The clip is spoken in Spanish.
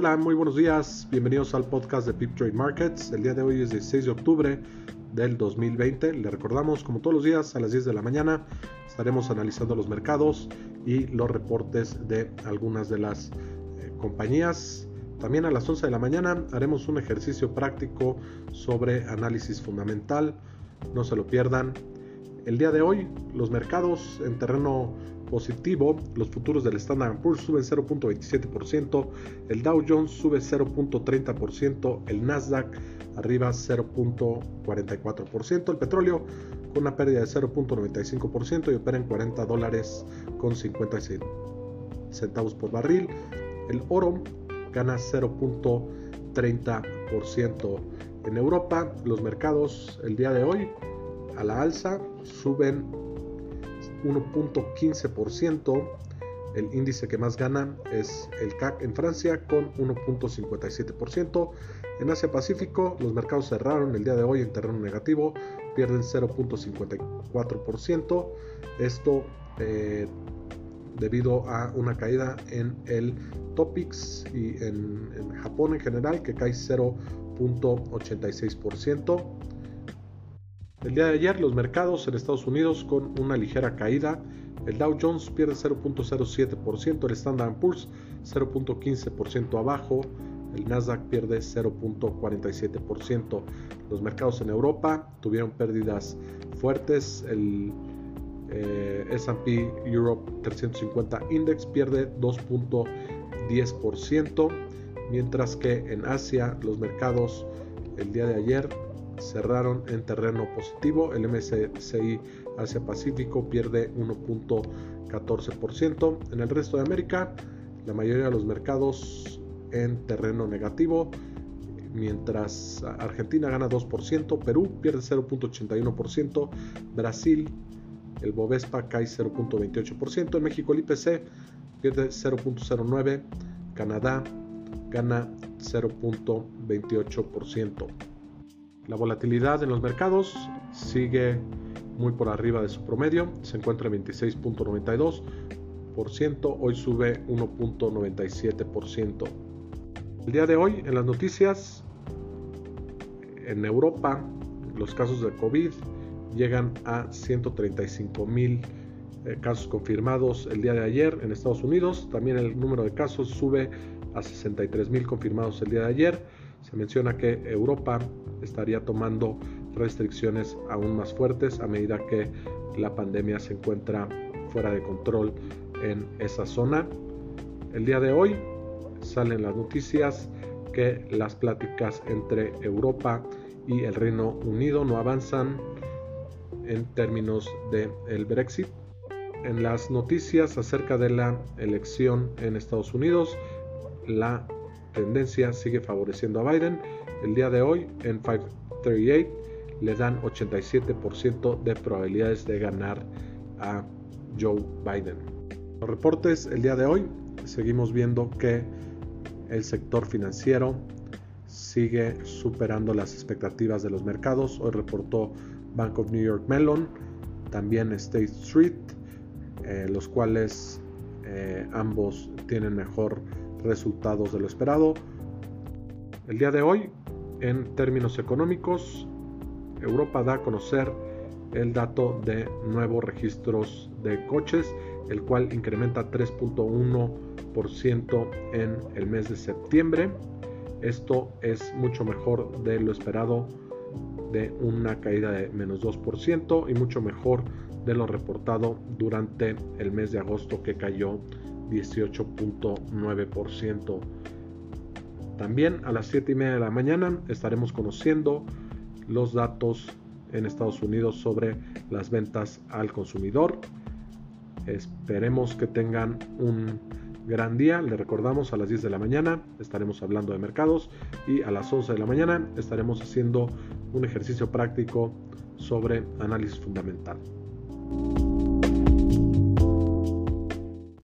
Hola, muy buenos días. Bienvenidos al podcast de Pip Trade Markets. El día de hoy es 16 de octubre del 2020. Le recordamos, como todos los días, a las 10 de la mañana estaremos analizando los mercados y los reportes de algunas de las eh, compañías. También a las 11 de la mañana haremos un ejercicio práctico sobre análisis fundamental. No se lo pierdan. El día de hoy, los mercados en terreno positivo, los futuros del Standard Poor's suben 0.27%, el Dow Jones sube 0.30%, el Nasdaq arriba 0.44%, el petróleo con una pérdida de 0.95% y opera en 40 dólares con 56 centavos por barril, el oro gana 0.30%. En Europa, los mercados el día de hoy a la alza suben 1.15%. El índice que más gana es el CAC en Francia con 1.57%. En Asia Pacífico los mercados cerraron el día de hoy en terreno negativo, pierden 0.54%. Esto eh, debido a una caída en el Topix y en Japón en general que cae 0.86%. El día de ayer los mercados en Estados Unidos con una ligera caída. El Dow Jones pierde 0.07%, el Standard Poor's 0.15% abajo, el Nasdaq pierde 0.47%. Los mercados en Europa tuvieron pérdidas fuertes. El eh, SP Europe 350 Index pierde 2.10%, mientras que en Asia los mercados el día de ayer cerraron en terreno positivo. El MSCI Asia Pacífico pierde 1.14%. En el resto de América, la mayoría de los mercados en terreno negativo. Mientras Argentina gana 2%, Perú pierde 0.81%, Brasil, el Bovespa cae 0.28%, en México el IPC pierde 0.09%, Canadá gana 0.28%. La volatilidad en los mercados sigue muy por arriba de su promedio, se encuentra en 26.92%, hoy sube 1.97%. El día de hoy en las noticias, en Europa los casos de COVID llegan a 135 mil eh, casos confirmados el día de ayer en Estados Unidos, también el número de casos sube a 63 mil confirmados el día de ayer. Se menciona que Europa estaría tomando restricciones aún más fuertes a medida que la pandemia se encuentra fuera de control en esa zona. El día de hoy salen las noticias que las pláticas entre Europa y el Reino Unido no avanzan en términos del el Brexit. En las noticias acerca de la elección en Estados Unidos, la tendencia sigue favoreciendo a Biden. El día de hoy en 538 le dan 87% de probabilidades de ganar a Joe Biden. Los reportes el día de hoy seguimos viendo que el sector financiero sigue superando las expectativas de los mercados. Hoy reportó Bank of New York Mellon, también State Street, eh, los cuales eh, ambos tienen mejor resultados de lo esperado. El día de hoy, en términos económicos, Europa da a conocer el dato de nuevos registros de coches, el cual incrementa 3.1% en el mes de septiembre. Esto es mucho mejor de lo esperado de una caída de menos 2% y mucho mejor de lo reportado durante el mes de agosto que cayó 18.9%. También a las 7 y media de la mañana estaremos conociendo los datos en Estados Unidos sobre las ventas al consumidor. Esperemos que tengan un gran día. Le recordamos a las 10 de la mañana estaremos hablando de mercados y a las 11 de la mañana estaremos haciendo un ejercicio práctico sobre análisis fundamental.